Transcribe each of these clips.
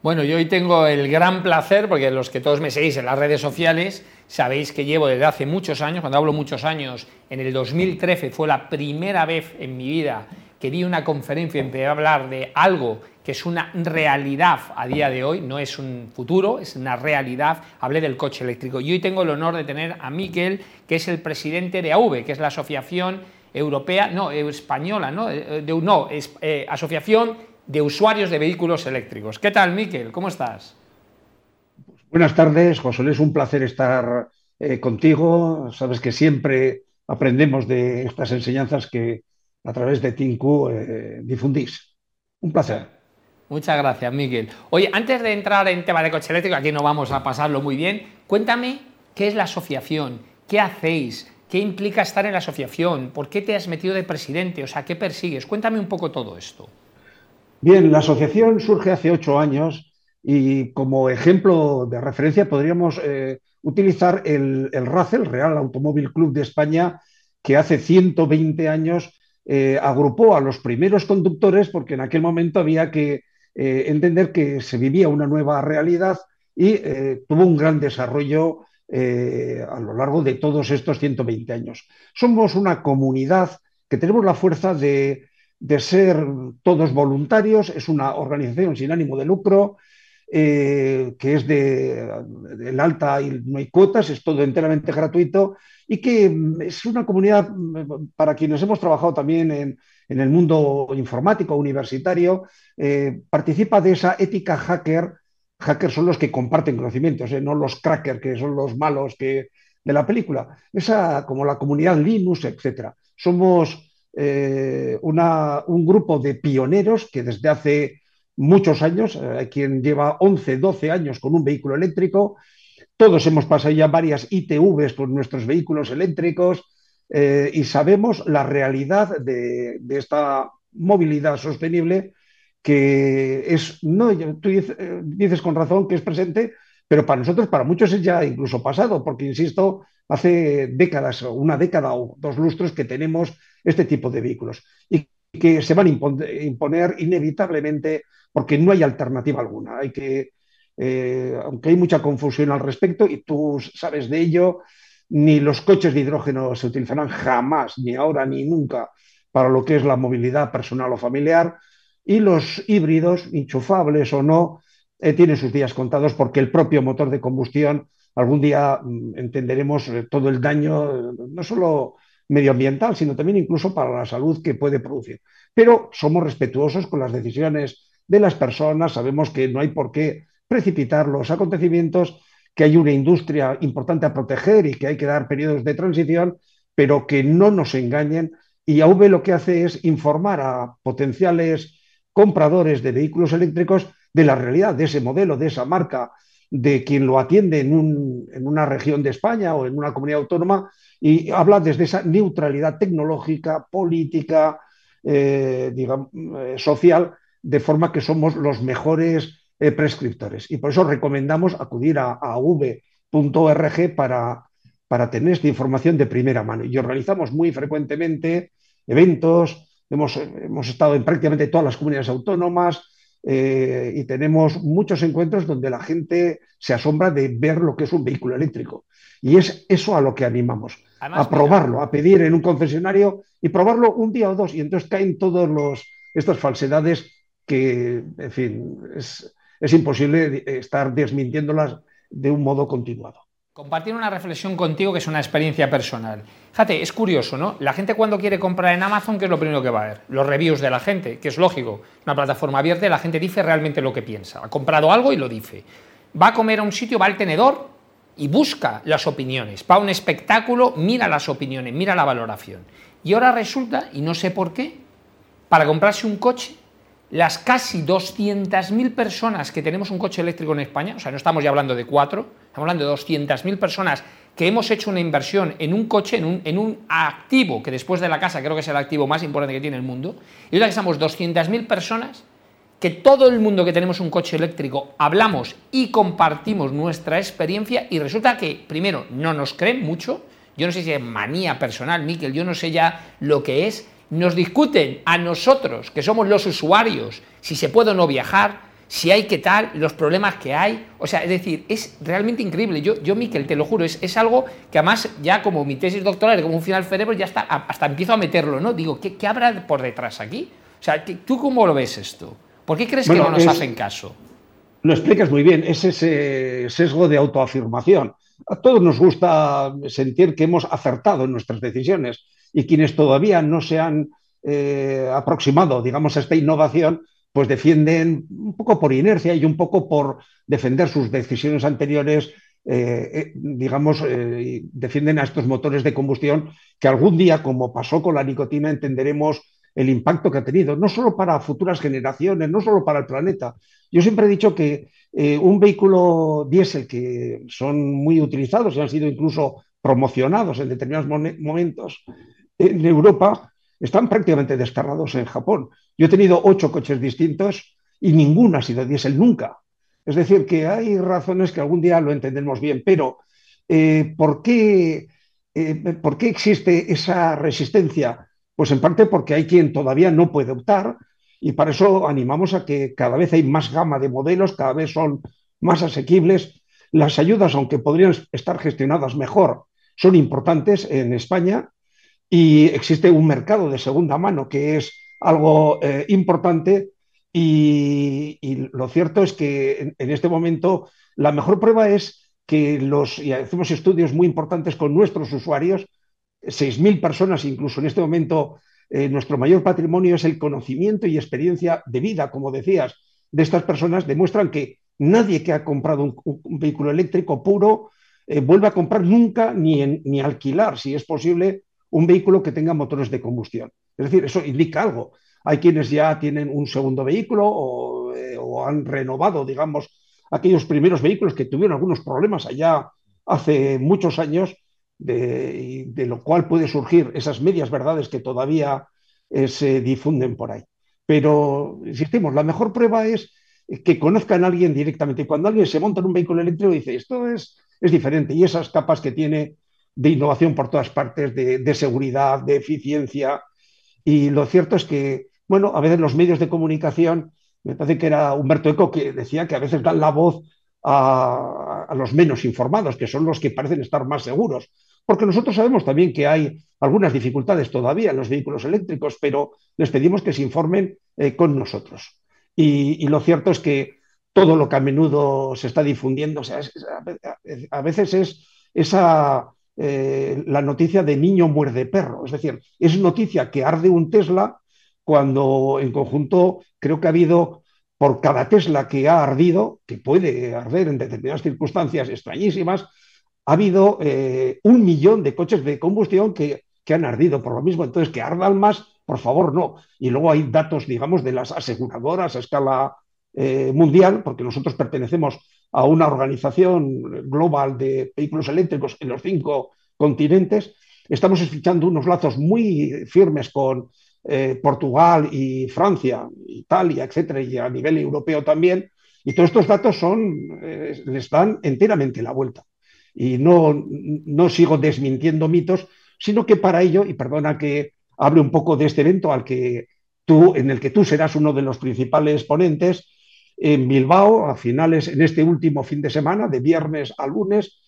Bueno, yo hoy tengo el gran placer, porque los que todos me seguís en las redes sociales, sabéis que llevo desde hace muchos años, cuando hablo muchos años, en el 2013 fue la primera vez en mi vida que di una conferencia y empecé a hablar de algo que es una realidad a día de hoy, no es un futuro, es una realidad. Hablé del coche eléctrico. Y hoy tengo el honor de tener a Miquel, que es el presidente de AV, que es la Asociación Europea, no, española, no, eh, de, no eh, Asociación de usuarios de vehículos eléctricos. ¿Qué tal, Miquel? ¿Cómo estás? Buenas tardes, José. Es un placer estar eh, contigo. Sabes que siempre aprendemos de estas enseñanzas que a través de Tinku eh, difundís. Un placer. Muchas gracias, Miguel. Oye, antes de entrar en tema de coche eléctrico, aquí no vamos a pasarlo muy bien, cuéntame qué es la asociación, qué hacéis, qué implica estar en la asociación, por qué te has metido de presidente, o sea, qué persigues. Cuéntame un poco todo esto. Bien, la asociación surge hace ocho años y como ejemplo de referencia podríamos eh, utilizar el, el el Real Automóvil Club de España, que hace 120 años eh, agrupó a los primeros conductores porque en aquel momento había que eh, entender que se vivía una nueva realidad y tuvo un gran desarrollo a lo largo de todos estos 120 años. Somos una comunidad que tenemos la fuerza de de ser todos voluntarios, es una organización sin ánimo de lucro, eh, que es de, del alta y no hay cuotas, es todo enteramente gratuito y que mm, es una comunidad mm, para quienes hemos trabajado también en, el mundo informático, universitario, eh, participa de esa ética hacker. Hackers son los que comparten conocimientos, eh, no los crackers, que son los malos que, de la película. Esa, como la comunidad Linux, etc. Somos eh, un grupo de pioneros que desde hace muchos años, eh, quien lleva 11, 12 años con un vehículo eléctrico, todos hemos pasado ya varias ITVs por nuestros vehículos eléctricos eh, y sabemos la realidad de, esta movilidad sostenible que es, no, tú dices, con razón que es presente, pero para nosotros, para muchos es ya incluso pasado, porque, insisto, hace décadas, una década o dos lustros que tenemos este tipo de vehículos y que se van a imponer inevitablemente porque no hay alternativa alguna. Hay que, eh, aunque hay mucha confusión al respecto y tú sabes de ello, ni los coches de hidrógeno se utilizarán jamás, ni ahora ni nunca, para lo que es la movilidad personal o familiar, y los híbridos, enchufables o no, eh, tienen sus días contados porque el propio motor de combustión, algún día mm, entenderemos eh, todo el daño, no solo medioambiental, sino también incluso para la salud que puede producir. Pero somos respetuosos con las decisiones de las personas, sabemos que no hay por qué precipitar los acontecimientos, que hay una industria importante a proteger y que hay que dar periodos de transición, pero que no nos engañen. Y AV lo que hace es informar a potenciales compradores de vehículos eléctricos de la realidad de ese modelo, de esa marca, de quien lo atiende en, una región de España o en una comunidad autónoma y habla desde esa neutralidad tecnológica, política, eh, digamos, eh, social, de forma que somos los mejores eh, prescriptores. Y por eso recomendamos acudir a, a v.org para, para tener esta información de primera mano. Y organizamos muy frecuentemente eventos, hemos, hemos estado en prácticamente todas las comunidades autónomas, eh, y tenemos muchos encuentros donde la gente se asombra de ver lo que es un vehículo eléctrico. Y es eso a lo que animamos, a probarlo, a pedir en un concesionario y probarlo un día o dos. Y entonces caen todas estas falsedades que, en fin, es, es imposible estar desmintiéndolas de un modo continuado compartir una reflexión contigo que es una experiencia personal. Fíjate, es curioso, ¿no? La gente cuando quiere comprar en Amazon, ¿qué es lo primero que va a ver? Los reviews de la gente, que es lógico. Una plataforma abierta y la gente dice realmente lo que piensa. Ha comprado algo y lo dice. Va a comer a un sitio, va al tenedor y busca las opiniones. Va a un espectáculo, mira las opiniones, mira la valoración. Y ahora resulta, y no sé por qué, para comprarse un coche, las casi 200.000 personas que tenemos un coche eléctrico en España, o sea, no estamos ya hablando de cuatro, estamos hablando de 200.000 personas que hemos hecho una inversión en un coche, en un, en un, activo, que después de la casa creo que es el activo más importante que tiene el mundo, y ahora que estamos 200.000 personas que todo el mundo que tenemos un coche eléctrico hablamos y compartimos nuestra experiencia y resulta que, primero, no nos creen mucho, yo no sé si es manía personal, Miquel, yo no sé ya lo que es, nos discuten a nosotros, que somos los usuarios, si se puede o no viajar, si hay que tal, los problemas que hay. O sea, es decir, es realmente increíble. Yo, yo Miquel, te lo juro, es, es algo que además ya como mi tesis doctoral, como un final cerebro, ya está, hasta empiezo a meterlo, ¿no? Digo, ¿qué, qué habrá por detrás aquí? O sea, ¿tú cómo lo ves esto? ¿Por qué crees que no nos hacen caso? Lo explicas muy bien, es ese sesgo de autoafirmación. A todos nos gusta sentir que hemos acertado en nuestras decisiones y quienes todavía no se han eh, aproximado, digamos, a esta innovación, pues defienden un poco por inercia y un poco por defender sus decisiones anteriores, eh, eh, digamos, defienden a estos motores de combustión que algún día, como pasó con la nicotina, entenderemos el impacto que ha tenido, no solo para futuras generaciones, no solo para el planeta. Yo siempre he dicho que un vehículo diésel que son muy utilizados y han sido incluso promocionados en determinados momentos en Europa, están prácticamente desterrados en Japón. Yo he tenido ocho coches distintos y ninguno ha sido diésel nunca. Es decir, que hay razones que algún día lo entendemos bien, pero eh, ¿por, qué, eh, ¿por qué existe esa resistencia? Pues en parte porque hay quien todavía no puede optar y para eso animamos a que cada vez hay más gama de modelos, cada vez son más asequibles. Las ayudas, aunque podrían estar gestionadas mejor, son importantes en España y existe un mercado de segunda mano que es algo eh, importante y, lo cierto es que en, este momento la mejor prueba es que los, y hacemos estudios muy importantes con nuestros usuarios, 6.000 personas incluso en este momento, eh, nuestro mayor patrimonio es el conocimiento y experiencia de vida, como decías, de estas personas, demuestran que nadie que ha comprado un, vehículo eléctrico puro eh, vuelve a comprar nunca ni, ni alquilar, si es posible, un vehículo que tenga motores de combustión. Es decir, eso indica algo. Hay quienes ya tienen un segundo vehículo o, eh, han renovado, digamos, aquellos primeros vehículos que tuvieron algunos problemas allá hace muchos años, de, lo cual puede surgir esas medias verdades que todavía eh, se difunden por ahí. Pero, insistimos, la mejor prueba es que conozcan a alguien directamente. Cuando alguien se monta en un vehículo eléctrico dice, esto es, es diferente, y esas capas que tiene de innovación por todas partes, de, seguridad, de eficiencia. Y lo cierto es que, bueno, a veces los medios de comunicación, me parece que era Humberto Eco que decía que a veces dan la voz a, los menos informados, que son los que parecen estar más seguros. Porque nosotros sabemos también que hay algunas dificultades todavía en los vehículos eléctricos, pero les pedimos que se informen eh, con nosotros. Y, lo cierto es que todo lo que a menudo se está difundiendo, a veces es esa eh, la noticia de niño muerde perro. Es decir, es noticia que arde un Tesla cuando en conjunto creo que ha habido por cada Tesla que ha ardido, que puede arder en determinadas circunstancias extrañísimas, ha habido eh, un millón de coches de combustión que, han ardido por lo mismo. Entonces, que ardan más, por favor, no. Y luego hay datos, digamos, de las aseguradoras a escala eh, mundial, porque nosotros pertenecemos a una organización global de vehículos eléctricos en los cinco continentes. Estamos estrechando unos lazos muy firmes con eh, Portugal y Francia, Italia, etcétera, y a nivel europeo también. Y todos estos datos son, les dan enteramente la vuelta. Y no, no sigo desmintiendo mitos, sino que para ello, y perdona que hable un poco de este evento al que tú, en el que tú serás uno de los principales ponentes, en Bilbao, a finales, en este último fin de semana, de viernes a lunes,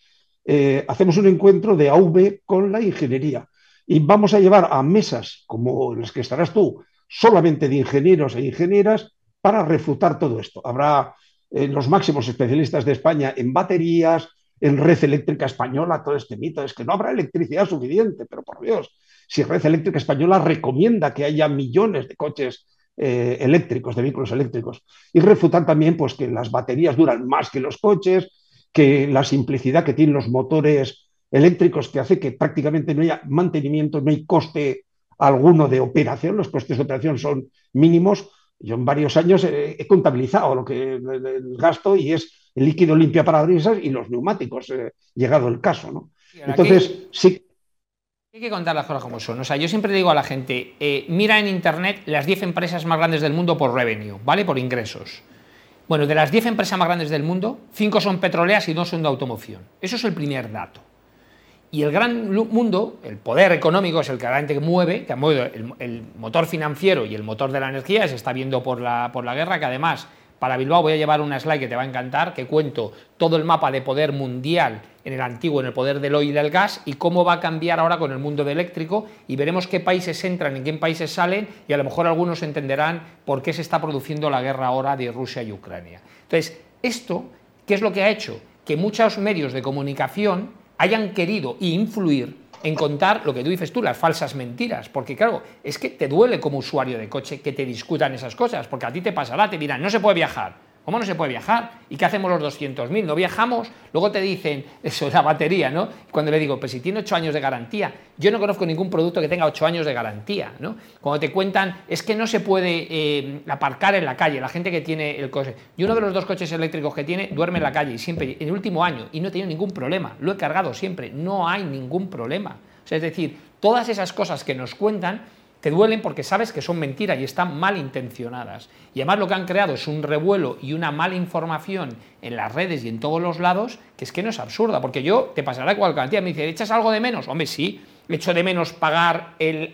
eh, hacemos un encuentro de AV con la ingeniería. Y vamos a llevar a mesas como las que estarás tú, solamente de ingenieros e ingenieras, para refutar todo esto. Habrá eh, los máximos especialistas de España en baterías, en red eléctrica española, todo este mito. Es que no habrá electricidad suficiente, pero por Dios, si red eléctrica española recomienda que haya millones de coches eh, eléctricos, de vehículos eléctricos. Y refutar también pues, que las baterías duran más que los coches, que la simplicidad que tienen los motores eléctricos, que hace que prácticamente no haya mantenimiento, no hay coste alguno de operación, los costes de operación son mínimos. Yo en varios años he, contabilizado lo que el, gasto y es el líquido limpia parabrisas y los neumáticos, eh, llegado el caso. ¿no? Entonces, sí, hay que contar las cosas como son. O sea, yo siempre digo a la gente, eh, mira en Internet las 10 empresas más grandes del mundo por revenue, ¿vale? Por ingresos. Bueno, de las 10 empresas más grandes del mundo, 5 son petroleras y 2 son de automoción. Eso es el primer dato. Y el gran mundo, el poder económico, es el que realmente mueve, que mueve el, el, motor financiero y el motor de la energía, se está viendo por la, por la guerra, que además Para Bilbao voy a llevar una slide que te va a encantar, que cuento todo el mapa de poder mundial en el antiguo, en el poder del oil y del gas, y cómo va a cambiar ahora con el mundo del eléctrico, y veremos qué países entran y qué países salen, y a lo mejor algunos entenderán por qué se está produciendo la guerra ahora de Rusia y Ucrania. Entonces, esto, ¿qué es lo que ha hecho? Que muchos medios de comunicación hayan querido influir en contar lo que tú dices tú, las falsas mentiras, porque claro, es que te duele como usuario de coche que te discutan esas cosas, porque a ti te pasará, te dirán, no se puede viajar, ¿Cómo no se puede viajar? ¿Y qué hacemos los 200.000? ¿No viajamos? Luego te dicen, eso es la batería, ¿no? Cuando le digo, pues si tiene 8 años de garantía, yo no conozco ningún producto que tenga 8 años de garantía, ¿no? Cuando te cuentan, es que no se puede eh, aparcar en la calle, la gente que tiene el coche. Y uno de los dos coches eléctricos que tiene duerme en la calle, y siempre, en el último año, y no he tenido ningún problema, lo he cargado siempre, no hay ningún problema. O sea, es decir, todas esas cosas que nos cuentan te duelen porque sabes que son mentiras y están mal intencionadas. Y además lo que han creado es un revuelo y una mala información en las redes y en todos los lados, que es que no es absurda, porque yo te pasará igual cantidad, me dice, ¿echas algo de menos? Hombre, sí, echo de menos pagar el,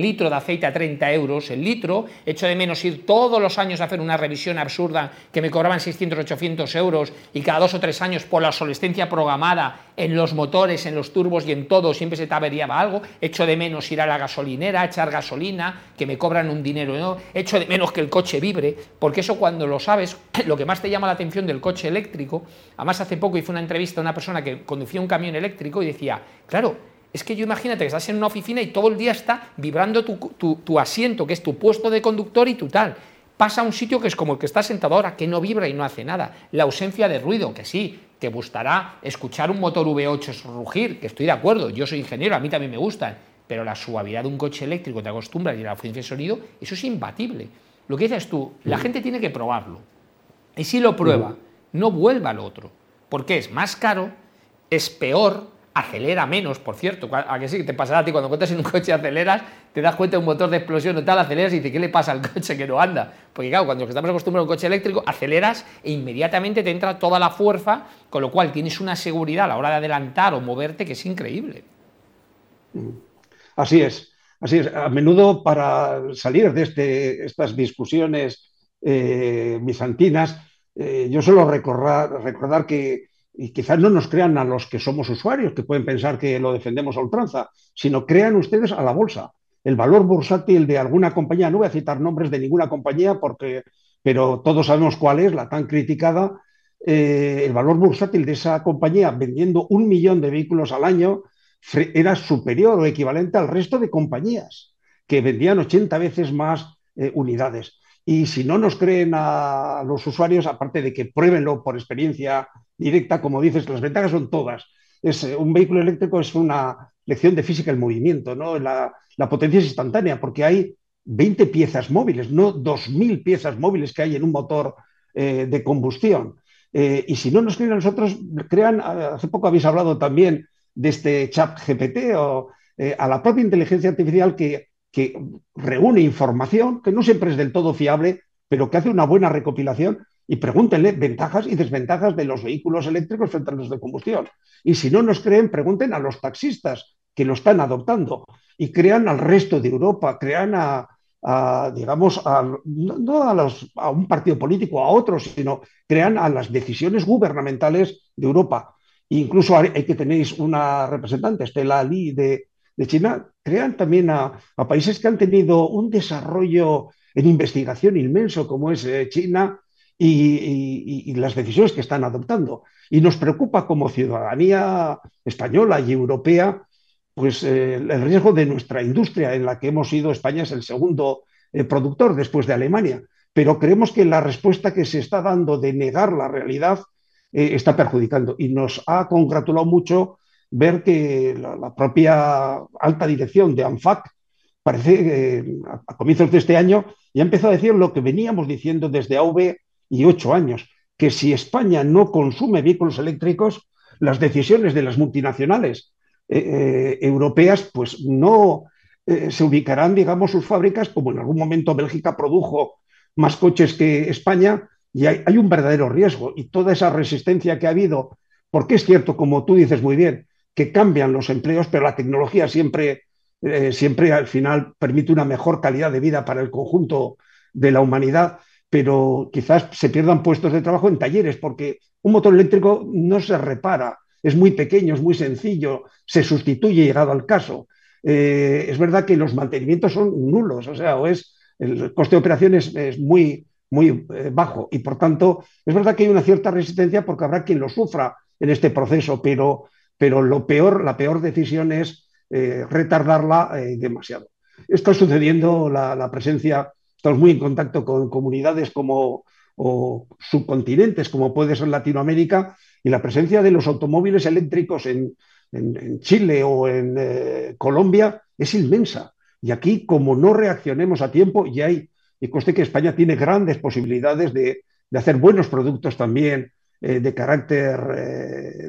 litro de aceite a 30 euros el litro, echo de menos ir todos los años a hacer una revisión absurda que me cobraban 600, 800 euros y cada dos o tres años por la obsolescencia programada en los motores, en los turbos y en todo siempre se te averiaba algo, echo de menos ir a la gasolinera, echar gasolina, que me cobran un dinero, ¿no? echo de menos que el coche vibre, porque eso cuando lo sabes, lo que más te llama la atención del coche eléctrico, además hace poco hice una entrevista a una persona que conducía un camión eléctrico y decía, claro, es que yo imagínate que estás en una oficina y todo el día está vibrando tu, asiento, que es tu puesto de conductor y tu tal. Pasa a un sitio que es como el que está sentado ahora, que no vibra y no hace nada. La ausencia de ruido, que sí, te gustará escuchar un motor V8 rugir, que estoy de acuerdo, yo soy ingeniero, a mí también me gustan, pero la suavidad de un coche eléctrico te acostumbras y la ausencia de sonido, eso es imbatible. Lo que dices tú, la gente tiene que probarlo. Y si lo prueba, no vuelva al otro, porque es más caro, es peor, acelera menos, por cierto, a que sí, te pasará a ti cuando cuentas en un coche aceleras, te das cuenta de un motor de explosión o tal, aceleras y dices, ¿qué le pasa al coche que no anda? Porque claro, cuando estamos acostumbrados a un coche eléctrico, aceleras e inmediatamente te entra toda la fuerza, con lo cual tienes una seguridad a la hora de adelantar o moverte que es increíble. Así es, así es. A menudo para salir de este, estas discusiones eh, bizantinas, eh, yo suelo recordar que y quizás no nos crean a los que somos usuarios, que pueden pensar que lo defendemos a ultranza, sino crean ustedes a la bolsa. El valor bursátil de alguna compañía, no voy a citar nombres de ninguna compañía, porque, pero todos sabemos cuál es, la tan criticada, eh, el valor bursátil de esa compañía vendiendo un millón de vehículos al año era superior o equivalente al resto de compañías que vendían 80 veces más eh, unidades. Y si no nos creen a los usuarios, aparte de que pruébenlo por experiencia directa, como dices, las ventajas son todas. Es, eh, un vehículo eléctrico es una lección de física del movimiento, ¿no? La, potencia es instantánea porque hay 20 piezas móviles, no 2.000 piezas móviles que hay en un motor eh, de combustión. Eh, y si no nos creen a nosotros, crean, hace poco habéis hablado también de este chat GPT o a la propia inteligencia artificial que, que reúne información que no siempre es del todo fiable, pero que hace una buena recopilación y pregúntenle ventajas y desventajas de los vehículos eléctricos frente a los de combustión. Y si no nos creen, pregunten a los taxistas que lo están adoptando y crean al resto de Europa, crean a, digamos, no a, los, a, un partido político, a otros, sino crean a las decisiones gubernamentales de Europa. E incluso hay que tenéis una representante, Estela de, de China, crean también a, países que han tenido un desarrollo en investigación inmenso, como es eh, China, y, las decisiones que están adoptando. Y nos preocupa como ciudadanía española y europea, pues eh, el riesgo de nuestra industria, en la que hemos sido, España es el segundo eh, productor después de Alemania. Pero creemos que la respuesta que se está dando de negar la realidad eh, está perjudicando. Y nos ha congratulado mucho ver que la, propia alta dirección de ANFAC parece que a comienzos de este año ya empezó a decir lo que veníamos diciendo desde AV y ocho años, que si España no consume vehículos eléctricos, las decisiones de las multinacionales eh, eh, europeas pues no eh, se ubicarán, digamos, sus fábricas, como en algún momento Bélgica produjo más coches que España, y hay, un verdadero riesgo. Y toda esa resistencia que ha habido, porque es cierto, como tú dices muy bien, que cambian los empleos, pero la tecnología siempre, siempre al final permite una mejor calidad de vida para el conjunto de la humanidad pero quizás se pierdan puestos de trabajo en talleres, porque un motor eléctrico no se repara, es muy pequeño, es muy sencillo, se sustituye llegado al caso. Eh, es verdad que los mantenimientos son nulos, o sea, o es, el coste de operación es, muy, muy eh, bajo y por tanto es verdad que hay una cierta resistencia porque habrá quien lo sufra en este proceso, pero, pero lo peor, la peor decisión es eh, retardarla demasiado. Está sucediendo la, presencia, estamos muy en contacto con comunidades como o subcontinentes, como puede ser Latinoamérica, y la presencia de los automóviles eléctricos en, Chile o en eh, Colombia es inmensa. Y aquí, como no reaccionemos a tiempo, y hay, y conste que España tiene grandes posibilidades de, hacer buenos productos también eh, de carácter eh,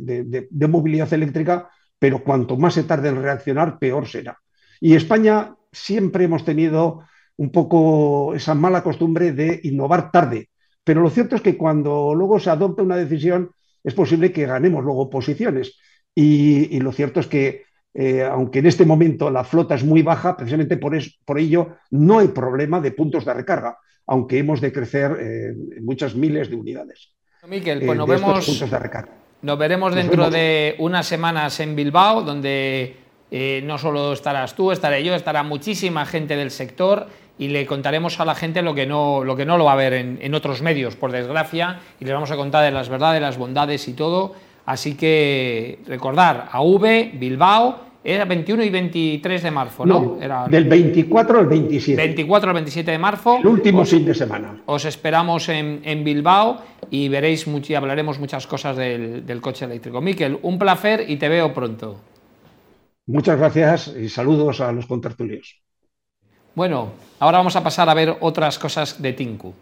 de, movilidad eléctrica, pero cuanto más se tarde en reaccionar, peor será. Y España siempre hemos tenido un poco esa mala costumbre de innovar tarde, pero lo cierto es que cuando luego se adopta una decisión, es posible que ganemos luego posiciones. Y, lo cierto es que, eh, aunque en este momento la flota es muy baja, precisamente por, por ello no hay problema de puntos de recarga, aunque hemos de crecer eh, en muchas miles de unidades. Miquel, pues eh, nos vemos. Nos veremos dentro de unas semanas en Bilbao, donde no solo estarás tú, estaré yo, estará muchísima gente del sector y le contaremos a la gente lo que no lo, que no lo va a ver en, otros medios, por desgracia, y les vamos a contar de las verdades, las bondades y todo. Así que recordar, AV, Bilbao, era 21 y 23 de marzo, ¿no? era del 24 al 27. 24 al 27 de marzo. El último fin de semana. Os esperamos en, Bilbao y veréis y hablaremos muchas cosas del, del coche eléctrico. Miquel, un placer y te veo pronto. Muchas gracias y saludos a los contertulios. Bueno, ahora vamos a pasar a ver otras cosas de Tinku.